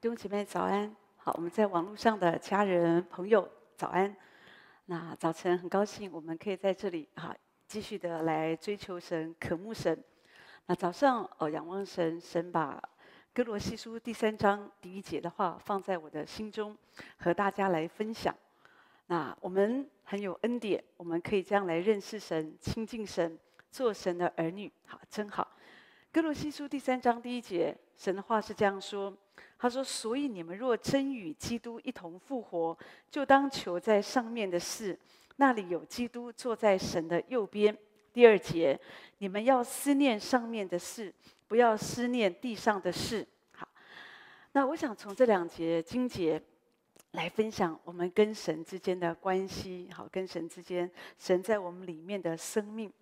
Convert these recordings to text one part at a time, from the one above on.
弟兄姐妹早安，好，我们在网络上的家人朋友早安。那早晨很高兴，我们可以在这里哈，继续的来追求神、渴慕神。那早上哦，仰望神，神把哥罗西书第三章第一节的话放在我的心中，和大家来分享。那我们很有恩典，我们可以这样来认识神、亲近神、做神的儿女，好，真好。哥罗西书第三章第一节，神的话是这样说：他说，所以你们若真与基督一同复活，就当求在上面的事，那里有基督坐在神的右边。第二节，你们要思念上面的事，不要思念地上的事。好，那我想从这两节经节来分享我们跟神之间的关系。好，跟神之间，神在我们里面的生命。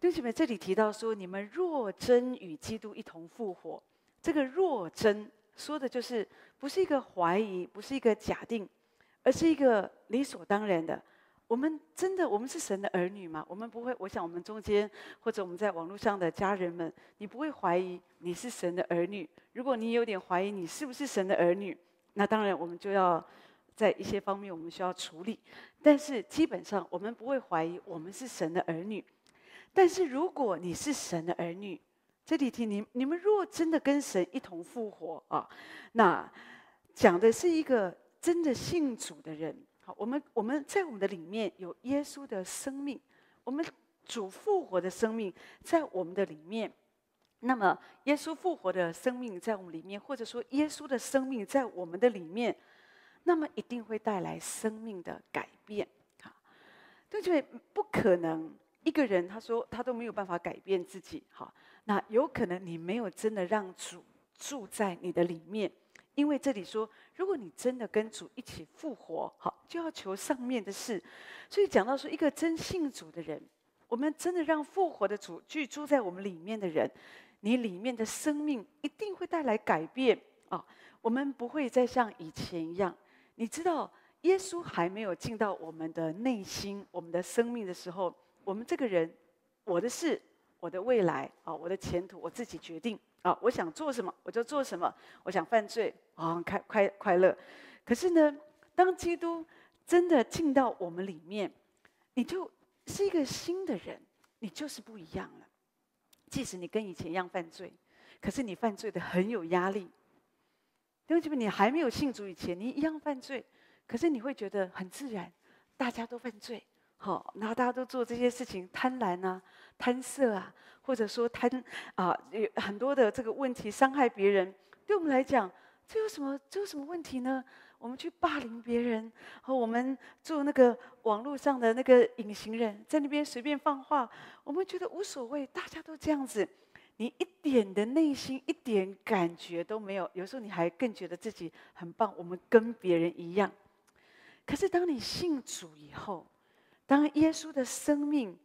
弟兄们，这里提到说，你们若真与基督一同复活，这个若真说的就是不是一个怀疑，不是一个假定，而是一个理所当然的。我们真的，我们是神的儿女吗？我们不会。我想，我们中间或者我们在网络上的家人们，你不会怀疑你是神的儿女。如果你有点怀疑你是不是神的儿女，那当然我们就要在一些方面我们需要处理。但是基本上，我们不会怀疑我们是神的儿女。但是如果你是神的儿女，这里听你你们若真的跟神一同复活啊，那讲的是一个真的信主的人。好，我们我们在我们的里面有耶稣的生命，我们主复活的生命在我们的里面。那么耶稣复活的生命在我们里面，或者说耶稣的生命在我们的里面，那么一定会带来生命的改变。哈，对不对？不可能。一个人他说他都没有办法改变自己，好，那有可能你没有真的让主住在你的里面，因为这里说，如果你真的跟主一起复活，好，就要求上面的事。所以讲到说，一个真信主的人，我们真的让复活的主居住在我们里面的人，你里面的生命一定会带来改变啊！我们不会再像以前一样，你知道，耶稣还没有进到我们的内心、我们的生命的时候。我们这个人，我的事，我的未来啊，我的前途，我自己决定啊。我想做什么，我就做什么。我想犯罪啊，开快快乐。可是呢，当基督真的进到我们里面，你就是一个新的人，你就是不一样了。即使你跟以前一样犯罪，可是你犯罪的很有压力。因为这边你还没有信主以前，你一样犯罪，可是你会觉得很自然，大家都犯罪。好，然后大家都做这些事情，贪婪啊，贪色啊，或者说贪啊，有很多的这个问题，伤害别人。对我们来讲，这有什么？这有什么问题呢？我们去霸凌别人，和我们做那个网络上的那个隐形人，在那边随便放话，我们觉得无所谓，大家都这样子，你一点的内心一点感觉都没有。有时候你还更觉得自己很棒，我们跟别人一样。可是当你信主以后，当耶稣的生命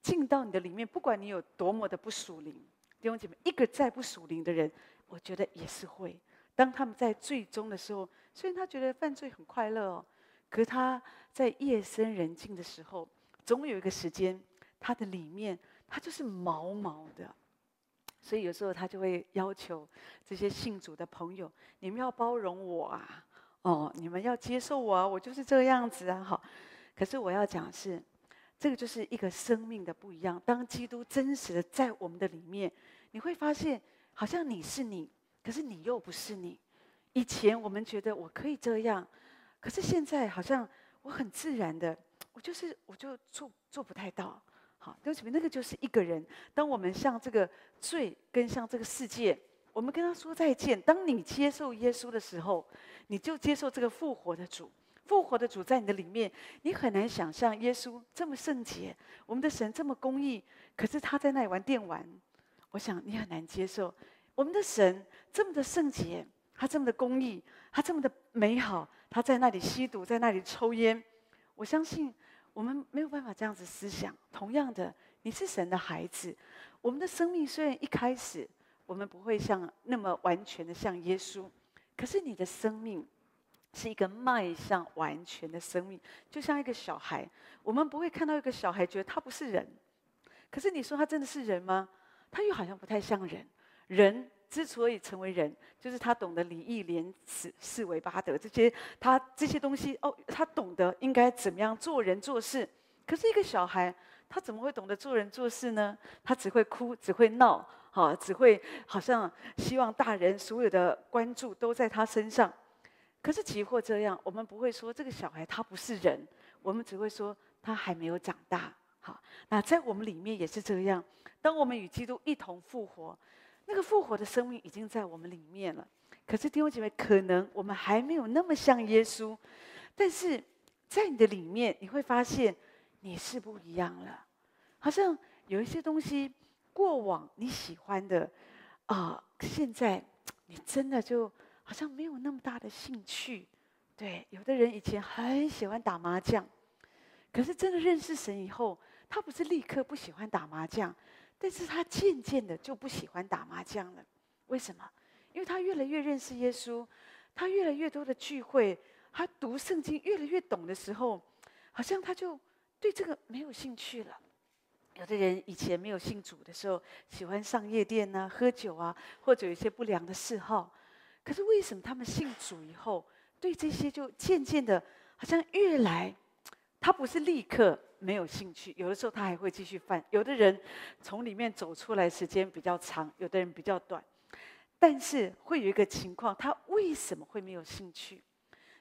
进到你的里面，不管你有多么的不属灵，弟兄姐妹，一个再不属灵的人，我觉得也是会。当他们在最终的时候，虽然他觉得犯罪很快乐哦，可是他在夜深人静的时候，总有一个时间，他的里面他就是毛毛的。所以有时候他就会要求这些信主的朋友：你们要包容我啊，哦，你们要接受我啊，我就是这个样子啊，好。可是我要讲的是，这个就是一个生命的不一样。当基督真实的在我们的里面，你会发现，好像你是你，可是你又不是你。以前我们觉得我可以这样，可是现在好像我很自然的，我就是我就做做不太到。好，对不起，那个就是一个人。当我们向这个罪跟向这个世界，我们跟他说再见。当你接受耶稣的时候，你就接受这个复活的主。复活的主在你的里面，你很难想象耶稣这么圣洁，我们的神这么公义，可是他在那里玩电玩，我想你很难接受。我们的神这么的圣洁，他这么的公义，他这么的美好，他在那里吸毒，在那里抽烟，我相信我们没有办法这样子思想。同样的，你是神的孩子，我们的生命虽然一开始我们不会像那么完全的像耶稣，可是你的生命。是一个迈向完全的生命，就像一个小孩。我们不会看到一个小孩觉得他不是人，可是你说他真的是人吗？他又好像不太像人。人之所以成为人，就是他懂得礼义廉耻、四维八德这些，他这些东西哦，他懂得应该怎么样做人做事。可是一个小孩，他怎么会懂得做人做事呢？他只会哭，只会闹，好，只会好像希望大人所有的关注都在他身上。可是即或这样，我们不会说这个小孩他不是人，我们只会说他还没有长大。好，那在我们里面也是这样。当我们与基督一同复活，那个复活的生命已经在我们里面了。可是弟兄姐妹，可能我们还没有那么像耶稣，但是在你的里面，你会发现。你是不一样了，好像有一些东西，过往你喜欢的，啊，现在你真的就好像没有那么大的兴趣。对，有的人以前很喜欢打麻将，可是真的认识神以后，他不是立刻不喜欢打麻将，但是他渐渐的就不喜欢打麻将了。为什么？因为他越来越认识耶稣，他越来越多的聚会，他读圣经越来越懂的时候，好像他就。对这个没有兴趣了。有的人以前没有信主的时候，喜欢上夜店啊、喝酒啊，或者有一些不良的嗜好。可是为什么他们信主以后，对这些就渐渐的，好像越来，他不是立刻没有兴趣，有的时候他还会继续犯。有的人从里面走出来时间比较长，有的人比较短。但是会有一个情况，他为什么会没有兴趣？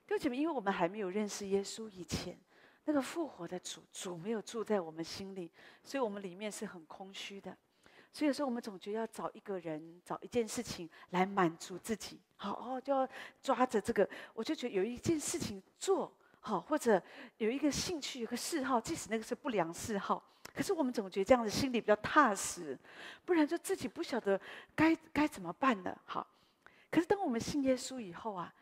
弟兄姐妹，因为我们还没有认识耶稣以前。那个复活的主，主没有住在我们心里，所以我们里面是很空虚的。所以有时候我们总觉得要找一个人，找一件事情来满足自己。好哦，就要抓着这个，我就觉得有一件事情做好，或者有一个兴趣、有个嗜好，即使那个是不良嗜好，可是我们总觉得这样子心里比较踏实，不然就自己不晓得该该怎么办了。好，可是当我们信耶稣以后啊，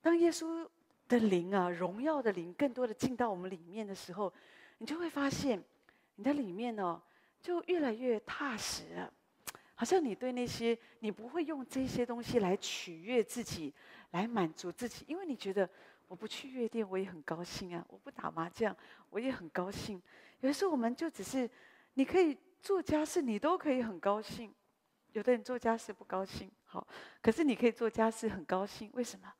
当耶稣。的灵啊，荣耀的灵，更多的进到我们里面的时候，你就会发现，你的里面哦，就越来越踏实了。好像你对那些，你不会用这些东西来取悦自己，来满足自己，因为你觉得我不去夜店，我也很高兴啊；我不打麻将，我也很高兴。有的时候我们就只是，你可以做家事，你都可以很高兴。有的人做家事不高兴，好，可是你可以做家事很高兴，为什么？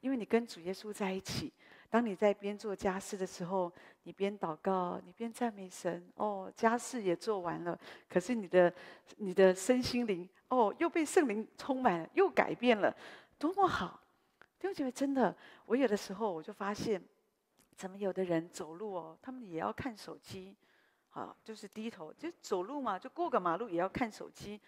因为你跟主耶稣在一起，当你在边做家事的时候，你边祷告，你边赞美神。哦，家事也做完了，可是你的你的身心灵，哦，又被圣灵充满了，又改变了，多么好！弟兄姐妹，真的，我有的时候我就发现，怎么有的人走路哦，他们也要看手机，啊，就是低头，就走路嘛，就过个马路也要看手机，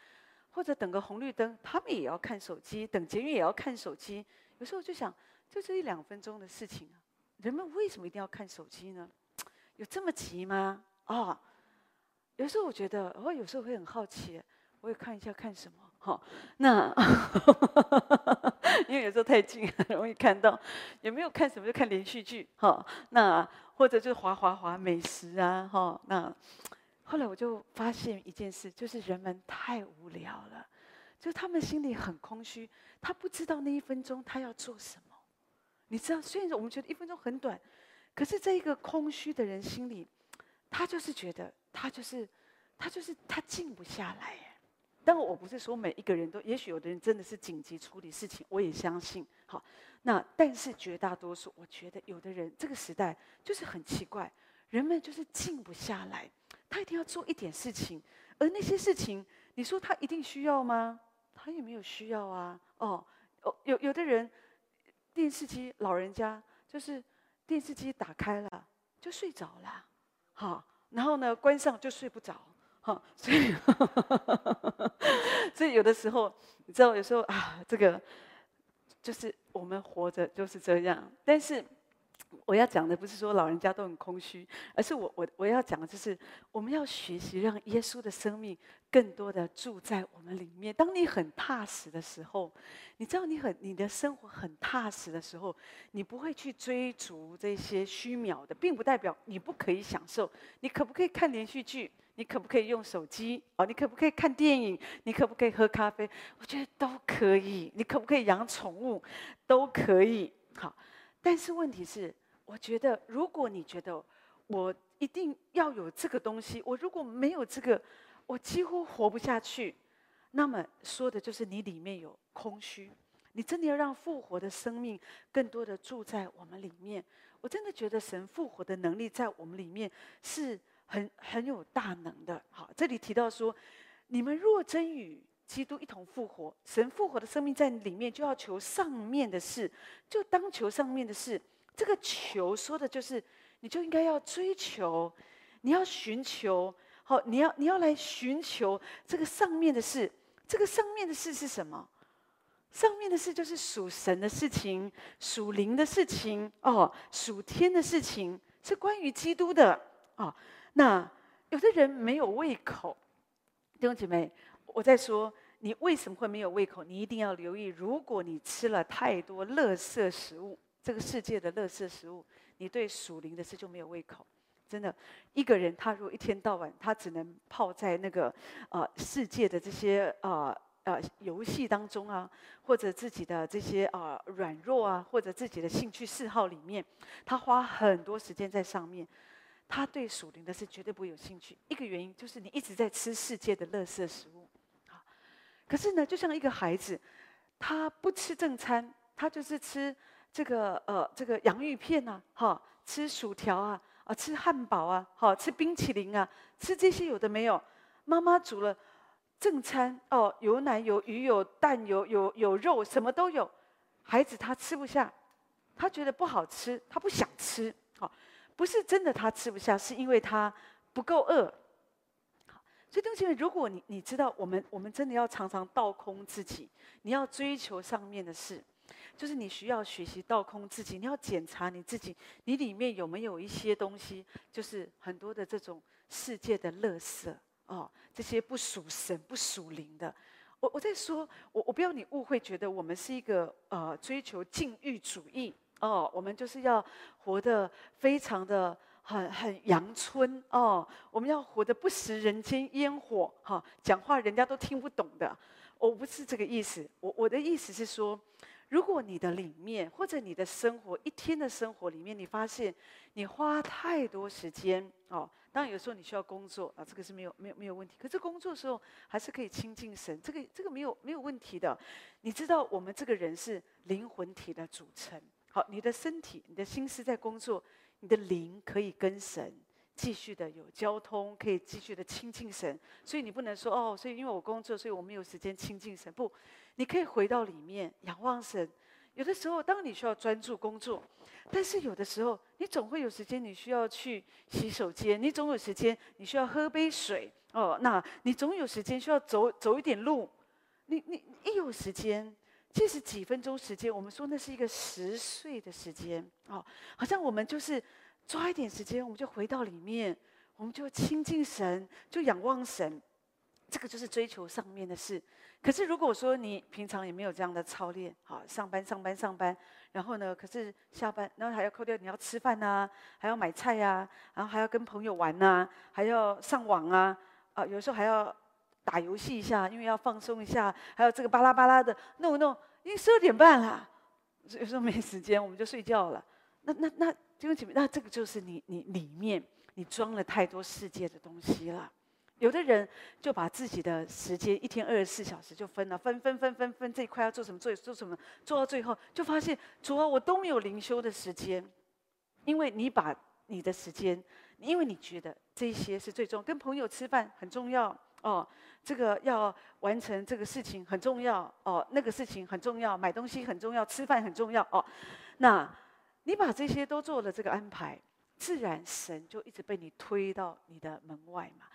或者等个红绿灯，他们也要看手机，等捷运也要看手机。有时候就想。就这一两分钟的事情，人们为什么一定要看手机呢？有这么急吗？哦，有时候我觉得，我有时候会很好奇，我也看一下看什么。好、哦，那 因为有时候太近，很容易看到。有没有看什么？就看连续剧。哈、那或者就滑滑滑美食啊。哈、那后来我就发现一件事，就是人们太无聊了，就他们心里很空虚，他不知道那一分钟他要做什么。你知道，虽然说我们觉得一分钟很短，可是这一个空虚的人心里，他就是觉得他就是他就是他静不下来。但我不是说每一个人都，也许有的人真的是紧急处理事情，我也相信。好，那但是绝大多数，我觉得有的人这个时代就是很奇怪，人们就是静不下来，他一定要做一点事情，而那些事情，你说他一定需要吗？他也没有需要啊。哦，有有的人。电视机，老人家就是电视机打开了就睡着了，好，然后呢关上就睡不着，好，所以 所以有的时候你知道，有时候啊，这个就是我们活着就是这样，但是。我要讲的不是说老人家都很空虚，而是我我我要讲的就是我们要学习让耶稣的生命更多的住在我们里面。当你很踏实的时候，你知道你很你的生活很踏实的时候，你不会去追逐这些虚渺的，并不代表你不可以享受。你可不可以看连续剧？你可不可以用手机？哦，你可不可以看电影？你可不可以喝咖啡？我觉得都可以。你可不可以养宠物？都可以。好。但是问题是，我觉得如果你觉得我一定要有这个东西，我如果没有这个，我几乎活不下去。那么说的就是你里面有空虚，你真的要让复活的生命更多的住在我们里面。我真的觉得神复活的能力在我们里面是很很有大能的。好，这里提到说，你们若真与基督一同复活，神复活的生命在里面，就要求上面的事，就当求上面的事。这个求说的就是，你就应该要追求，你要寻求，好，你要你要来寻求这个上面的事。这个上面的事是什么？上面的事就是属神的事情，属灵的事情哦，属天的事情，是关于基督的哦。那有的人没有胃口，弟兄姐妹。我在说，你为什么会没有胃口？你一定要留意，如果你吃了太多垃圾食物，这个世界的垃圾食物，你对属灵的事就没有胃口。真的，一个人他如果一天到晚他只能泡在那个呃世界的这些呃呃游戏当中啊，或者自己的这些啊、呃、软弱啊，或者自己的兴趣嗜好里面，他花很多时间在上面，他对属灵的事绝对不会有兴趣。一个原因就是你一直在吃世界的垃圾食物。可是呢，就像一个孩子，他不吃正餐，他就是吃这个呃这个洋芋片呐、啊，哈，吃薯条啊，啊吃汉堡啊，好吃冰淇淋啊，吃这些有的没有。妈妈煮了正餐哦，有奶有鱼有蛋有有有肉，什么都有。孩子他吃不下，他觉得不好吃，他不想吃。好，不是真的他吃不下，是因为他不够饿。所以，弟兄姐妹，如果你你知道，我们我们真的要常常倒空自己，你要追求上面的事，就是你需要学习倒空自己，你要检查你自己，你里面有没有一些东西，就是很多的这种世界的垃圾哦，这些不属神、不属灵的。我我在说，我我不要你误会，觉得我们是一个呃追求禁欲主义哦，我们就是要活得非常的。很很阳春哦，我们要活得不食人间烟火哈、讲话人家都听不懂的。我不是这个意思，我我的意思是说，如果你的里面或者你的生活一天的生活里面，你发现你花太多时间哦，当然有时候你需要工作啊，这个是没有没有没有问题。可是工作的时候还是可以亲近神，这个这个没有没有问题的。你知道我们这个人是灵魂体的组成，好，你的身体、你的心思在工作。你的灵可以跟神继续的有交通，可以继续的亲近神，所以你不能说哦，所以因为我工作，所以我没有时间亲近神。不，你可以回到里面仰望神。有的时候，当你需要专注工作，但是有的时候，你总会有时间，你需要去洗手间，你总有时间，你需要喝杯水哦。那你总有时间需要走走一点路。你你一有时间。即使几分钟时间，我们说那是一个十岁的时间哦，好像我们就是抓一点时间，我们就回到里面，我们就亲近神，就仰望神，这个就是追求上面的事。可是如果说你平常也没有这样的操练，好，上班上班上班，然后呢，可是下班，然后还要扣掉你要吃饭呐，还要买菜呀，然后还要跟朋友玩呐，还要上网啊，啊，有时候还要。打游戏一下，因为要放松一下，还有这个巴拉巴拉的弄一弄，因为十二点半了，有时候没时间，我们就睡觉了。那那那弟兄姐妹，那这个就是你你里面你装了太多世界的东西了。有的人就把自己的时间一天二十四小时就分了，分分分分分这一块要做什么做做什么，做到最后就发现主啊，我都没有灵修的时间，因为你把你的时间，因为你觉得这些是最重要，跟朋友吃饭很重要哦。这个要完成这个事情很重要哦，那个事情很重要，买东西很重要，吃饭很重要哦。那你把这些都做了这个安排，自然神就一直被你推到你的门外嘛。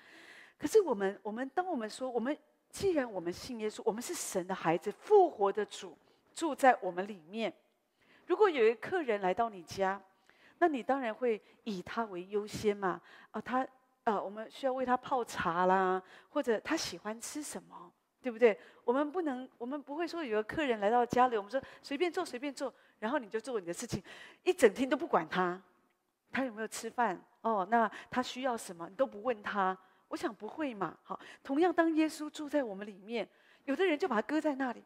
可是我们，我们当我们说，我们既然我们信耶稣，我们是神的孩子，复活的主住在我们里面。如果有一个客人来到你家，那你当然会以他为优先嘛。啊，他。呃，我们需要为他泡茶啦，或者他喜欢吃什么，对不对？我们不能，我们不会说有个客人来到家里，我们说随便做随便做，然后你就做你的事情，一整天都不管他，他有没有吃饭哦？那他需要什么，你都不问他？我想不会嘛。好，同样当耶稣住在我们里面，有的人就把他搁在那里，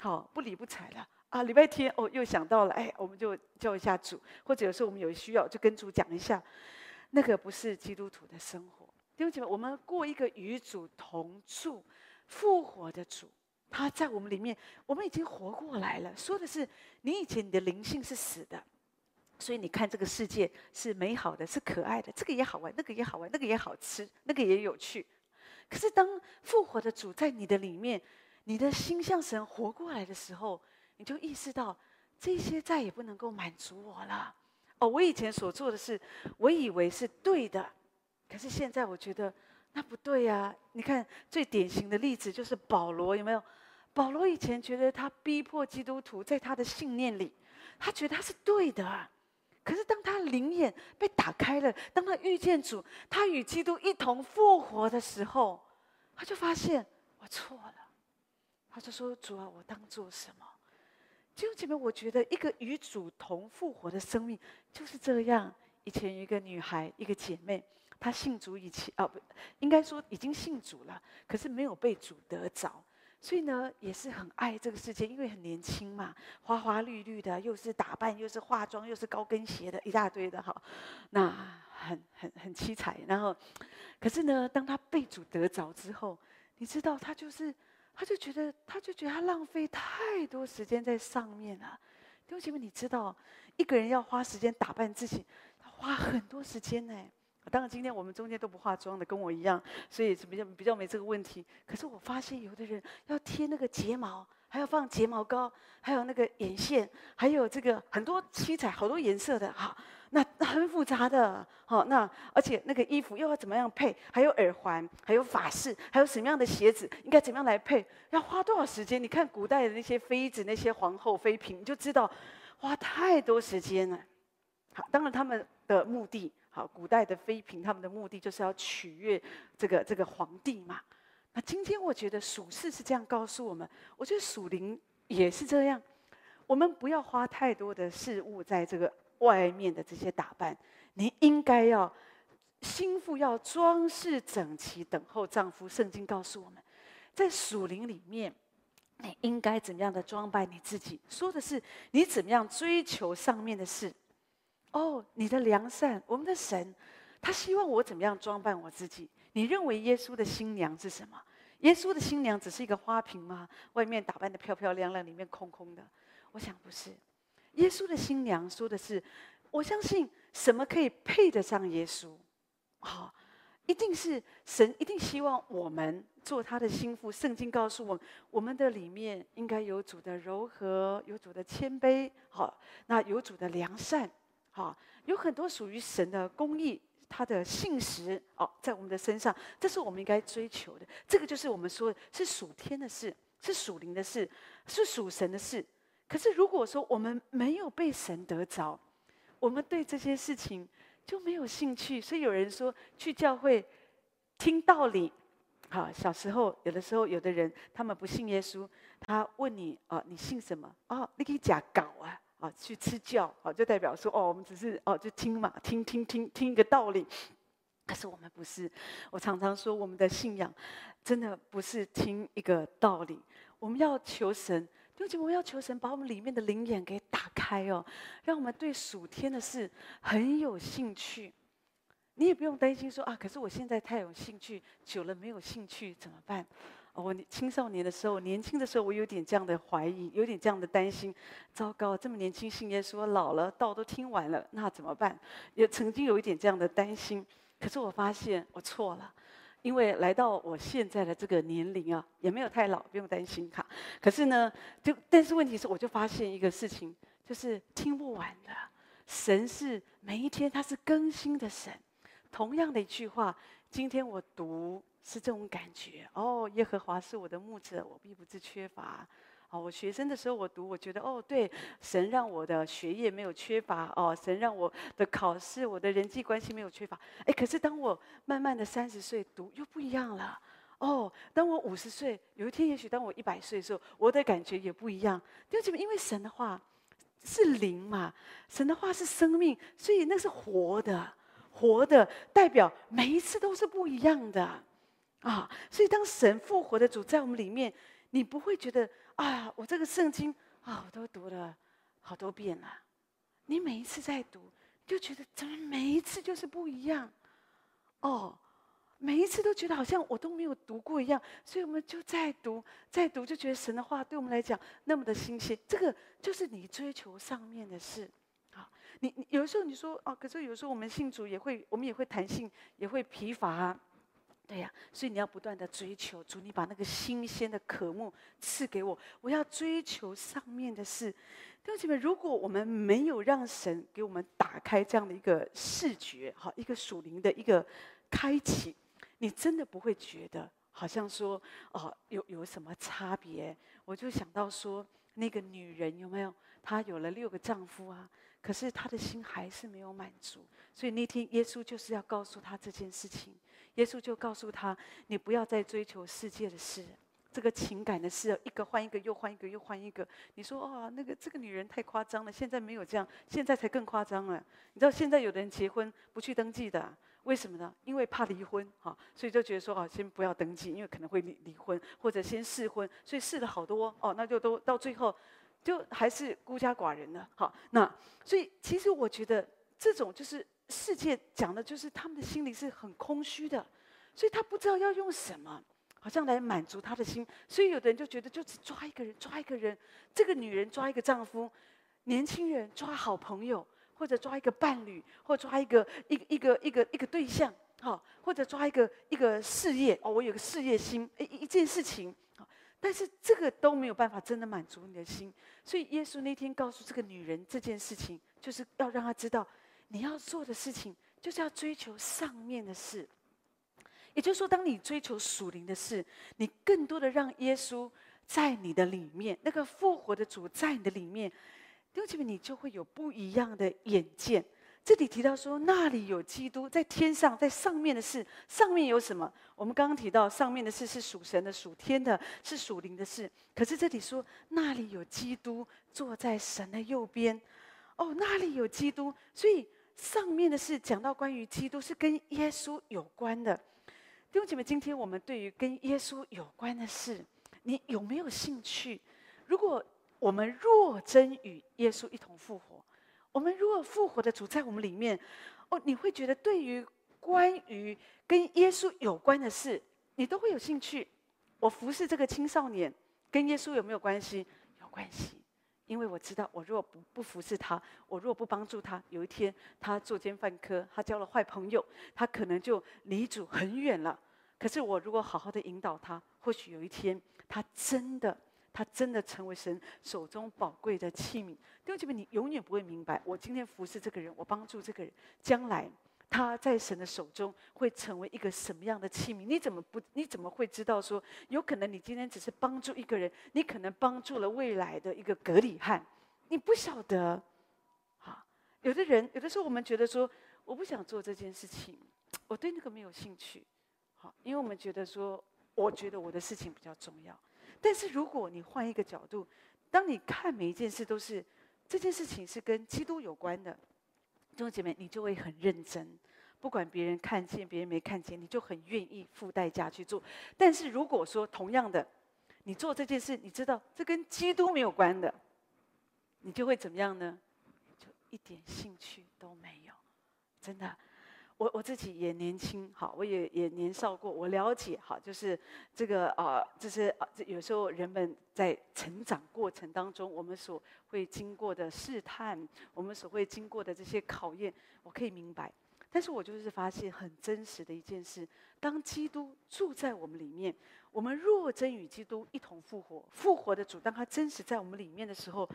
好，不理不睬了啊。礼拜天哦，又想到了，哎，我们就叫一下主，或者有时候我们有需要就跟主讲一下。那个不是基督徒的生活，弟兄姐妹，我们过一个与主同住、复活的主，他在我们里面，我们已经活过来了。说的是，你以前你的灵性是死的，所以你看这个世界是美好的，是可爱的，这个也好玩，那个也好玩，那个也好吃，那个也有趣。可是当复活的主在你的里面，你的心向神活过来的时候，你就意识到这些再也不能够满足我了。哦，我以前所做的事，我以为是对的，可是现在我觉得。那不对呀、你看最典型的例子就是保罗，有没有？保罗以前觉得他逼迫基督徒，在他的信念里，他觉得他是对的。可是当他灵眼被打开了，当他遇见主，他与基督一同复活的时候，他就发现我错了。他就说：“主啊，我当做什么？”弟兄姐妹，我觉得一个与主同复活的生命就是这样。以前一个女孩，一个姐妹。她信主以前啊，不，应该说已经信主了，可是没有被主得着，所以呢，也是很爱这个世界，因为很年轻嘛，花花绿绿的，又是打扮，又是化妆，又是高跟鞋的一大堆的哈，那很很很凄惨。然后，可是呢，当他被主得着之后，你知道，他就是，他就觉得，他就觉得他浪费太多时间在上面了。弟兄姐妹，你知道，一个人要花时间打扮自己，他花很多时间呢。当然，今天我们中间都不化妆的，跟我一样，所以是比较比较没这个问题。可是我发现有的人要贴那个睫毛，还要放睫毛膏，还有那个眼线，还有这个很多七彩、好多颜色的哈，那很复杂的。好，那而且那个衣服又要怎么样配？还有耳环，还有发饰，还有什么样的鞋子，应该怎么样来配？要花多少时间？你看古代的那些妃子、那些皇后、妃嫔，你就知道花太多时间了。好，当然他们的目的。好，古代的妃嫔，他们的目的就是要取悦这个这个皇帝嘛。那今天我觉得属世是这样告诉我们，我觉得属灵也是这样。我们不要花太多的事物在这个外面的这些打扮，你应该要心腹要装饰整齐，等候丈夫。圣经告诉我们，在属灵里面，你应该怎么样的装扮你自己？说的是你怎么样追求上面的事。哦，你的良善，我们的神，他希望我怎么样装扮我自己？你认为耶稣的新娘是什么？耶稣的新娘只是一个花瓶吗？外面打扮得漂漂亮亮，里面空空的？我想不是。耶稣的新娘说的是，我相信什么可以配得上耶稣？好、一定是神，一定希望我们做他的心腹。圣经告诉我们，我们的里面应该有主的柔和，有主的谦卑，好、那有主的良善。好，有很多属于神的公义，他的信实哦，在我们的身上，这是我们应该追求的。这个就是我们说是属天的事，是属灵的事，是属神的事。可是如果说我们没有被神得着，我们对这些事情就没有兴趣。所以有人说去教会听道理，好，小时候有的时候有的人他们不信耶稣，他问你哦，你信什么？哦，你可以假搞啊。啊，去吃教啊，就代表说哦，我们只是哦，就听嘛，听听听听一个道理。可是我们不是，我常常说，我们的信仰真的不是听一个道理。我们要求神，尤其我要求神把我们里面的灵眼给打开哦，让我们对属天的事很有兴趣。你也不用担心说啊，可是我现在太有兴趣，久了没有兴趣怎么办？我青少年的时候，年轻的时候，我有点这样的怀疑，有点这样的担心。糟糕，这么年轻信耶稣，老了道都听完了，那怎么办？也曾经有一点这样的担心。可是我发现我错了，因为来到我现在的这个年龄啊，也没有太老，不用担心哈。可是呢，就但是问题是，我就发现一个事情，就是听不完的。神是每一天他是更新的神，同样的一句话，今天我读。是这种感觉哦，耶和华是我的牧者，我必不至缺乏。哦，我学生的时候我读，我觉得哦，对，神让我的学业没有缺乏哦，神让我的考试、我的人际关系没有缺乏。哎，可是当我慢慢的三十岁读，又不一样了。哦，当我五十岁，有一天也许当我一百岁的时候，我的感觉也不一样。为什么？因为神的话是灵嘛，神的话是生命，所以那是活的，活的代表每一次都是不一样的。啊，所以当神复活的主在我们里面，你不会觉得啊，我这个圣经啊，我都读了好多遍了。你每一次在读，就觉得怎么每一次就是不一样？哦，每一次都觉得好像我都没有读过一样，所以我们就再读再读，就觉得神的话对我们来讲那么的新鲜。这个就是你追求上面的事。好，你你有时候你说哦，可是有时候我们信主也会，我们也会弹性，也会疲乏。对呀，所以你要不断的追求主，你把那个新鲜的渴慕赐给我，我要追求上面的事。弟兄姐妹，如果我们没有让神给我们打开这样的一个视觉，哈，一个属灵的一个开启，你真的不会觉得好像说哦，有有什么差别？我就想到说，那个女人有没有？她有了六个丈夫啊，可是她的心还是没有满足。所以那天耶稣就是要告诉她这件事情。耶稣就告诉他：“你不要再追求世界的事，这个情感的事，一个换一个，又换一个，又换一个。你说哦，那个这个女人太夸张了，现在没有这样，现在才更夸张了。你知道现在有的人结婚不去登记的，为什么呢？因为怕离婚，哈，所以就觉得说哦，先不要登记，因为可能会离离婚，或者先试婚，所以试了好多哦，那就都到最后就还是孤家寡人了。好，那所以其实我觉得这种就是。”世界讲的就是他们的心里是很空虚的，所以他不知道要用什么，好像来满足他的心。所以有的人就觉得，就只抓一个人，抓一个人。这个女人抓一个丈夫，年轻人抓好朋友，或者抓一个伴侣，或抓一个一一个一个一个对象，好，或者抓一个一个事业。哦，我有个事业心，一一件事情。但是这个都没有办法真的满足你的心。所以耶稣那天告诉这个女人这件事情，就是要让她知道。你要做的事情，就是要追求上面的事。也就是说，当你追求属灵的事，你更多的让耶稣在你的里面，那个复活的主在你的里面，弟兄姐妹，你就会有不一样的眼见。这里提到说，那里有基督在天上，在上面的事，上面有什么？我们刚刚提到，上面的事是属神的、属天的，是属灵的事。可是这里说，那里有基督坐在神的右边。哦，那里有基督，所以。上面的是讲到关于基督，是跟耶稣有关的。弟兄姐妹，今天我们对于跟耶稣有关的事，你有没有兴趣？如果我们若真与耶稣一同复活，我们若复活的主在我们里面，哦，你会觉得对于关于跟耶稣有关的事，你都会有兴趣。我服侍这个青少年，跟耶稣有没有关系？有关系。因为我知道，我若不不服侍他，我若不帮助他，有一天他作奸犯科，他交了坏朋友，他可能就离主很远了。可是我如果好好的引导他，或许有一天他真的，他真的成为神手中宝贵的器皿。弟兄姐妹，你永远不会明白，我今天服侍这个人，我帮助这个人，将来。他在神的手中会成为一个什么样的器皿？你怎么不？你怎么会知道说，有可能你今天只是帮助一个人，你可能帮助了未来的一个格里汉，你不晓得。好，有的人有的时候我们觉得说，我不想做这件事情，我对那个没有兴趣。好，因为我们觉得说，我觉得我的事情比较重要。但是如果你换一个角度，当你看每一件事都是这件事情是跟基督有关的。弟兄姐妹，你就会很认真，不管别人看见，别人没看见，你就很愿意付代价去做。但是如果说同样的，你做这件事，你知道这跟基督没有关的，你就会怎么样呢？就一点兴趣都没有，真的。我我自己也年轻，好，我也也年少过，我了解，好，就是这个啊、就是啊，这有时候人们在成长过程当中，我们所会经过的试探，我们所会经过的这些考验，我可以明白。但是我就是发现很真实的一件事：当基督住在我们里面，我们若真与基督一同复活，复活的主当他真实在我们里面的时候，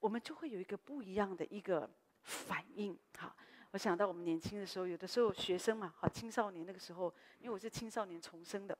我们就会有一个不一样的一个反应，好。我想到我们年轻的时候，有的时候学生嘛，好青少年那个时候，因为我是青少年重生的，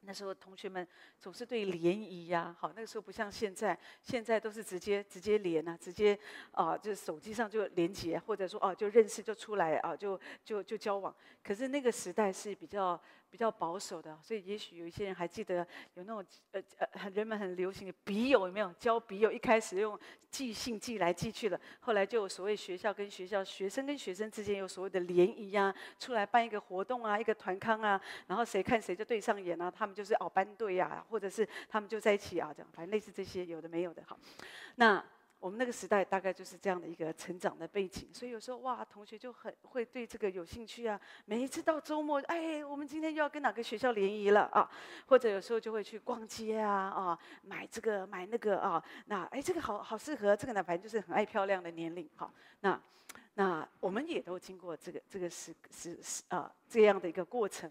那时候同学们总是对联谊呀，好那个时候不像现在，现在都是直接直接连啊，直接啊、就是手机上就连接，或者说哦、啊、就认识就出来啊就就就交往，可是那个时代是比较。比较保守的，所以也许有一些人还记得有那种呃呃，人们很流行的笔友有没有？交笔友一开始用寄信寄来寄去的，后来就所谓学校跟学校、学生跟学生之间有所谓的联谊啊，出来办一个活动啊，一个团康啊，然后谁看谁就对上眼啊，他们就是哦班队呀、啊，或者是他们就在一起啊，这样反正类似这些有的没有的。好，那我们那个时代大概就是这样的一个成长的背景，所以有时候哇，同学就很会对这个有兴趣啊。每一次到周末，哎，我们今天又要跟哪个学校联谊了啊？或者有时候就会去逛街啊啊，买这个买那个啊。那哎，这个好好适合这个呢，反正就是很爱漂亮的年龄。好，那那我们也都经过这个这个是是是啊这样的一个过程。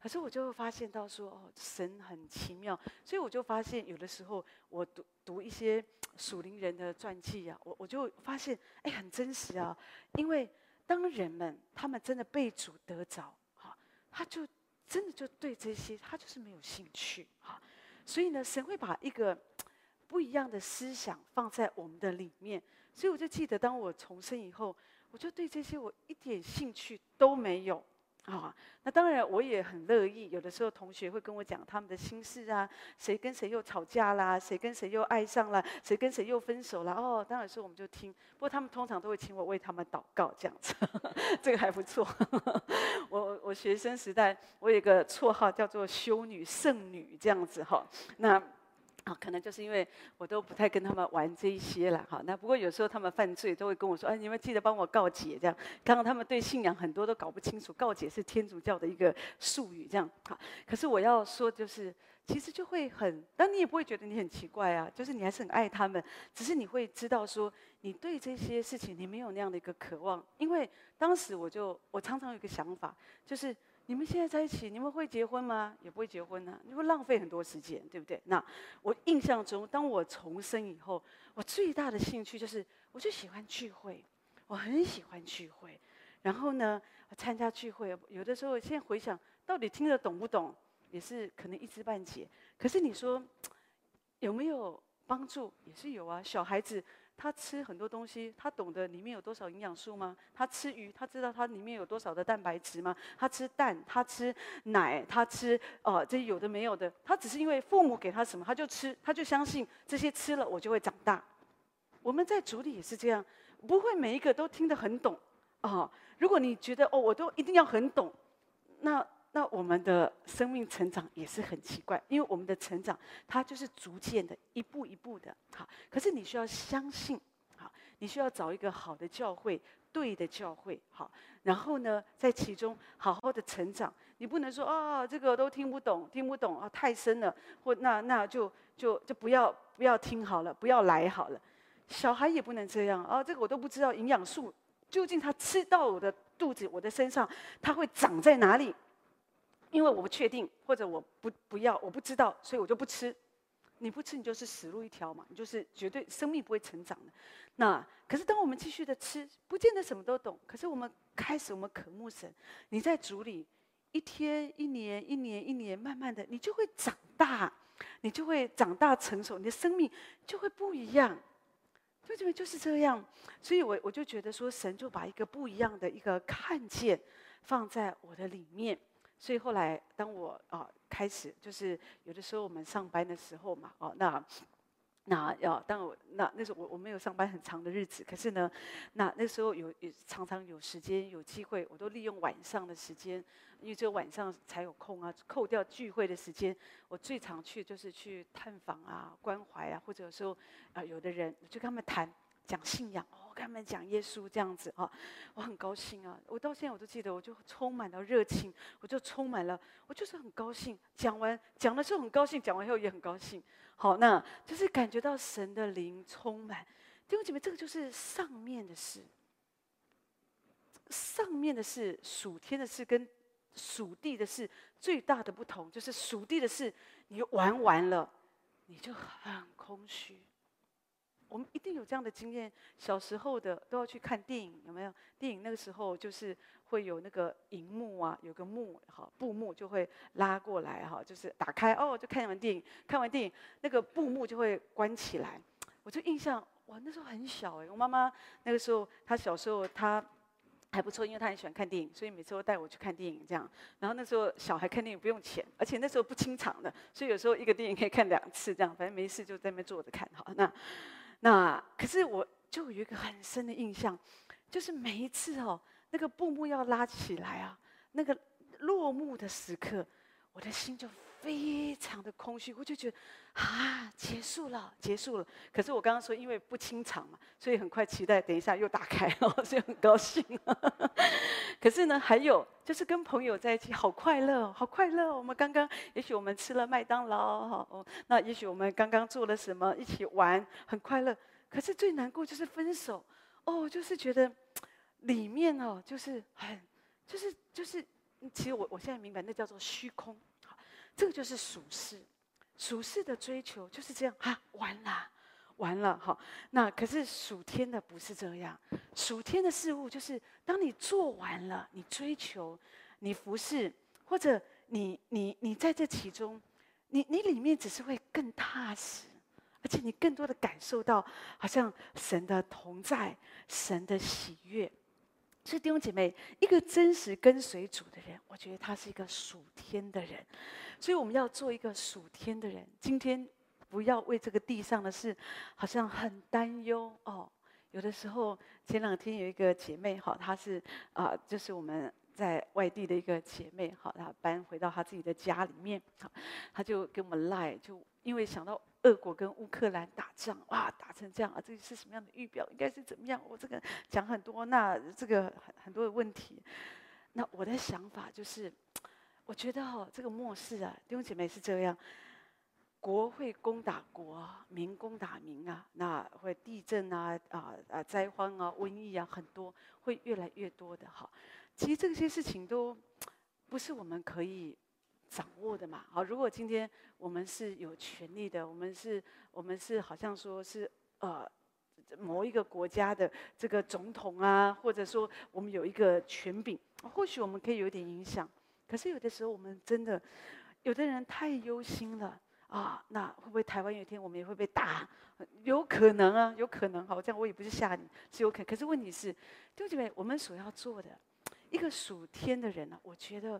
可是我就会发现到说，哦，神很奇妙，所以我就发现有的时候我读读一些属灵人的传记啊，我我就发现，哎，很真实啊。因为当人们他们真的被主得着，哈，他就真的就对这些他就是没有兴趣，哈。所以呢，神会把一个不一样的思想放在我们的里面。所以我就记得，当我重生以后，我就对这些我一点兴趣都没有。啊、那当然我也很乐意。有的时候同学会跟我讲他们的心事啊，谁跟谁又吵架啦，谁跟谁又爱上了，谁跟谁又分手了。哦，当然是我们就听。不过他们通常都会请我为他们祷告，这样子，这个还不错。我我学生时代，我有一个绰号叫做修女、圣女这样子哈。那。啊，可能就是因为我都不太跟他们玩这一些了，哈。那不过有时候他们犯罪都会跟我说：“哎，你们记得帮我告解。”这样，刚刚他们对信仰很多都搞不清楚，告解是天主教的一个术语，这样。好，可是我要说就是，其实就会很，但你也不会觉得你很奇怪啊，就是你还是很爱他们，只是你会知道说，你对这些事情你没有那样的一个渴望，因为当时我就我常常有一个想法，就是。你们现在在一起，你们会结婚吗？也不会结婚呢、你会浪费很多时间，对不对？那我印象中，当我重生以后，我最大的兴趣就是，我就喜欢聚会，我很喜欢聚会。然后呢，参加聚会，有的时候现在回想，到底听得懂不懂，也是可能一知半解。可是你说有没有帮助？也是有啊，小孩子。他吃很多东西，他懂得里面有多少营养素吗？他吃鱼，他知道它里面有多少的蛋白质吗？他吃蛋，他吃奶，他吃哦，这些有的没有的，他只是因为父母给他什么，他就吃，他就相信这些吃了我就会长大。我们在主里也是这样，不会每一个都听得很懂哦。如果你觉得哦，我都一定要很懂，那。那我们的生命成长也是很奇怪，因为我们的成长，它就是逐渐的，一步一步的，好。可是你需要相信，好，你需要找一个好的教会，对的教会，好。然后呢，在其中好好的成长。你不能说啊、哦，这个都听不懂，听不懂啊，太深了，或那那就就就不要不要听好了，不要来好了。小孩也不能这样啊、哦，这个我都不知道营养素究竟他吃到我的肚子、我的身上，它会长在哪里？因为我不确定，或者我不不要，我不知道，所以我就不吃。你不吃，你就是死路一条嘛，你就是绝对生命不会成长的。那可是当我们继续的吃，不见得什么都懂。可是我们开始，我们渴慕神。你在主里一天一年一年一年，慢慢的，你就会长大，你就会长大成熟，你的生命就会不一样。就这边就是这样，所以我我就觉得说，神就把一个不一样的一个看见放在我的里面。所以后来，当我啊开始，就是有的时候我们上班的时候嘛，哦，那那要当我那那时候我我没有上班很长的日子，可是呢，那那时候有有常常有时间有机会，我都利用晚上的时间，因为只有晚上才有空啊，扣掉聚会的时间，我最常去就是去探访啊、关怀啊，或者有时候啊有的人就跟他们谈讲信仰。我跟他们讲耶稣这样子啊，我很高兴啊！我到现在我都记得，我就充满了热情，我就充满了，我就是很高兴。讲完讲的时候很高兴，讲完以后也很高兴。好，那就是感觉到神的灵充满。弟兄姐妹，这个就是上面的事。上面的事，属天的事跟属地的事最大的不同，就是属地的事，你玩完了，你就很空虚。我们一定有这样的经验，小时候的都要去看电影，有没有？电影那个时候就是会有那个荧幕啊，有个幕，哈，布幕就会拉过来，哈，就是打开哦，就看完电影，看完电影那个布幕就会关起来。我就印象，哇，那时候很小哎，我妈妈那个时候她小时候她还不错，因为她很喜欢看电影，所以每次都带我去看电影这样。然后那时候小孩看电影不用钱，而且那时候不清场的，所以有时候一个电影可以看两次这样，反正没事就在那边坐着看，哈，那。那可是我就有一个很深的印象，就是每一次哦，那个布幕要拉起来啊，那个落幕的时刻，我的心就非常的空虚，我就觉得啊，结束了，结束了。可是我刚刚说，因为不清场嘛，所以很快期待，等一下又打开哦，所以很高兴。可是呢，还有就是跟朋友在一起，好快乐，好快乐。我们刚刚，也许我们吃了麦当劳，哈哦，那也许我们刚刚做了什么，一起玩，很快乐。可是最难过就是分手，哦，就是觉得里面哦，就是很，就是就是，其实我我现在明白，那叫做虚空。这个就是属世。属世的追求就是这样哈，完了，完了哈。那可是属天的不是这样，属天的事物就是当你做完了，你追求，你服侍，或者你你你在这其中，你你里面只是会更踏实，而且你更多的感受到好像神的同在，神的喜悦。所以弟兄姐妹，一个真实跟随主的人，我觉得他是一个属天的人。所以我们要做一个属天的人。今天不要为这个地上的事，好像很担忧哦。有的时候，前两天有一个姐妹，哈，她是啊，就是我们在外地的一个姐妹，哈，她搬回到她自己的家里面，她就给我们赖，就因为想到。俄国跟乌克兰打仗，哇，打成这样啊！这是什么样的预表？应该是怎么样？我这个讲很多，那这个很很多的问题。那我的想法就是，我觉得哈，这个末世啊，弟兄姐妹是这样，国会攻打国，民攻打民啊，那会地震啊，啊啊灾荒啊，瘟疫啊，很多会越来越多的哈。其实这些事情都不是我们可以。掌握的嘛，好，如果今天我们是有权力的，我们是，我们是好像说是呃某一个国家的这个总统啊，或者说我们有一个权柄，或许我们可以有点影响。可是有的时候我们真的，有的人太忧心了啊，那会不会台湾有一天我们也会被打？有可能啊，有可能。好，这样我也不是吓你，是有可能。可是问题是，弟兄姐妹，我们所要做的一个属天的人呢、我觉得。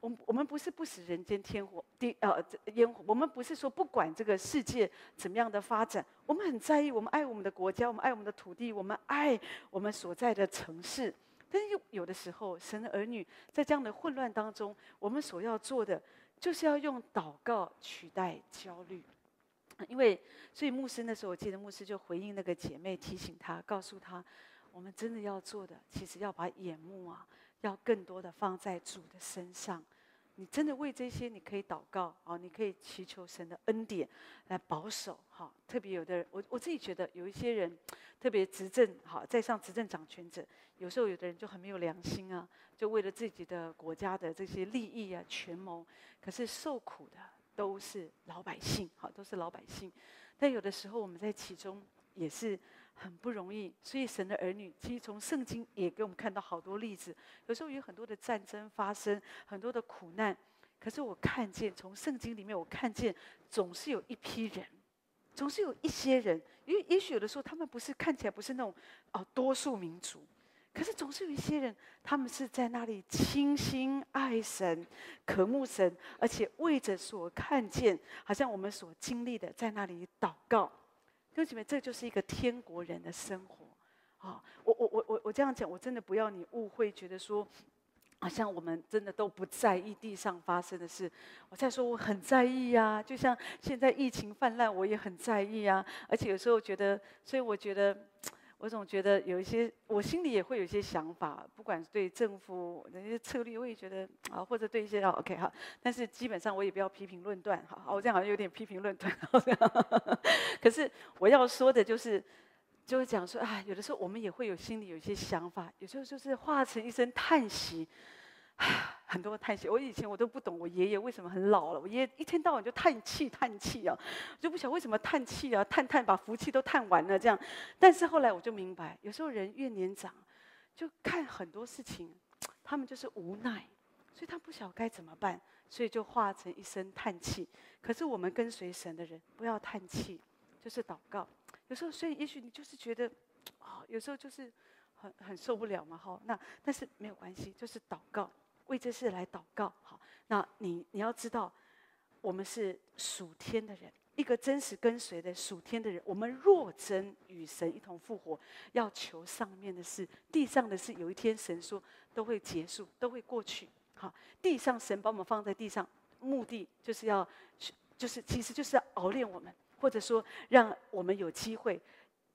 我我们不是不食人间天火地呃烟火，我们不是说不管这个世界怎么样的发展，我们很在意，我们爱我们的国家，我们爱我们的土地，我们爱我们所在的城市。但是有有的时候，神的儿女在这样的混乱当中，我们所要做的就是要用祷告取代焦虑。因为所以牧师那时候，我记得牧师就回应那个姐妹，提醒她，告诉她，我们真的要做的，其实要把眼目啊。要更多的放在主的身上，你真的为这些，你可以祷告啊，你可以祈求神的恩典来保守哈。特别有的人，我我自己觉得有一些人，特别执政哈，在上执政掌权者，有时候有的人就很没有良心啊，就为了自己的国家的这些利益啊权谋，可是受苦的都是老百姓，哈，都是老百姓。但有的时候我们在其中也是。很不容易，所以神的儿女其实从圣经也给我们看到好多例子。有时候有很多的战争发生，很多的苦难，可是我看见从圣经里面，我看见总是有一批人，总是有一些人，因为也许有的时候他们不是看起来不是那种哦多数民族，可是总是有一些人，他们是在那里倾心爱神、渴慕神，而且为着所看见，好像我们所经历的，在那里祷告。弟兄姐妹，这就是一个天国人的生活，啊！我我我我我这样讲，我真的不要你误会，觉得说，好像我们真的都不在意地上发生的事。我在说，我很在意啊，就像现在疫情泛滥，我也很在意啊。而且有时候觉得，所以我觉得。我总觉得有一些，我心里也会有一些想法，不管是对政府的一些策略，我也觉得啊，或者对一些啊，OK 哈，但是基本上我也不要批评论断，好，我这样好像有点批评论断，可是我要说的就是，就是讲说啊，有的时候我们也会有心里有一些想法，有时候就是化成一声叹息。很多叹息，我以前我都不懂，我爷爷为什么很老了？我爷爷一天到晚就叹气叹气啊，我就不晓得为什么叹气啊，叹叹把福气都叹完了这样。但是后来我就明白，有时候人越年长，就看很多事情，他们就是无奈，所以他不晓得该怎么办，所以就化成一声叹气。可是我们跟随神的人，不要叹气，就是祷告。有时候，所以也许你就是觉得，啊，有时候就是很很受不了嘛，哈。那但是没有关系，就是祷告。为这事来祷告，好，那你你要知道，我们是属天的人，一个真实跟随的属天的人。我们若真与神一同复活，要求上面的事，地上的事，有一天神说都会结束，都会过去。好，地上神把我们放在地上，目的就是要，就是其实就是要熬炼我们。或者说让我们有机会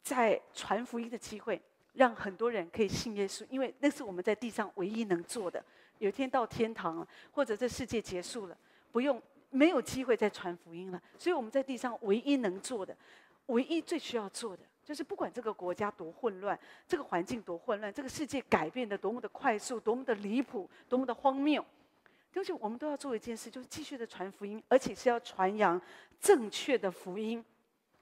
在传福音的机会，让很多人可以信耶稣，因为那是我们在地上唯一能做的。有一天到天堂了，或者这世界结束了，不用没有机会再传福音了，所以我们在地上唯一能做的，唯一最需要做的。就是不管这个国家多混乱，这个环境多混乱，这个世界改变的多么的快速，多么的离谱，多么的荒谬，就是我们都要做一件事，就是继续的传福音，而且是要传扬正确的福音，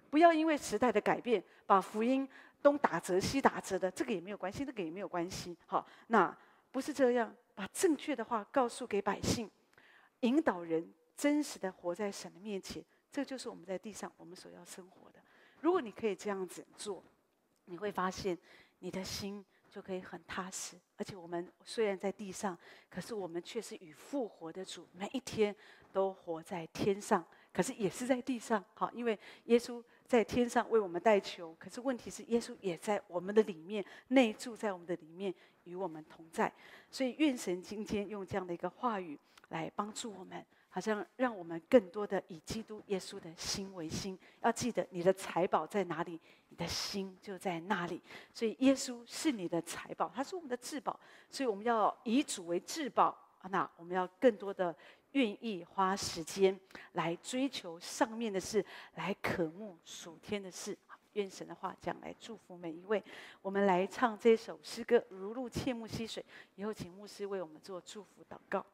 不要因为时代的改变，把福音东打折西打折的，这个也没有关系，那个也没有关系。好，那不是这样，把正确的话告诉给百姓，引导人真实的活在神的面前，这就是我们在地上我们所要生活的。如果你可以这样子做，你会发现你的心就可以很踏实。而且我们虽然在地上，可是我们却是与复活的主每一天都活在天上，可是也是在地上。好，因为耶稣在天上为我们代求，可是问题是耶稣也在我们的里面，内住在我们的里面，与我们同在。所以愿神今天用这样的一个话语来帮助我们。好像让我们更多的以基督耶稣的心为心，要记得你的财宝在哪里，你的心就在那里。所以耶稣是你的财宝，他是我们的至宝，所以我们要以主为至宝。那我们要更多的愿意花时间来追求上面的事，来渴慕属天的事。愿神的话讲来祝福每一位。我们来唱这首诗歌《如露切木溪水》，以后请牧师为我们做祝福祷告。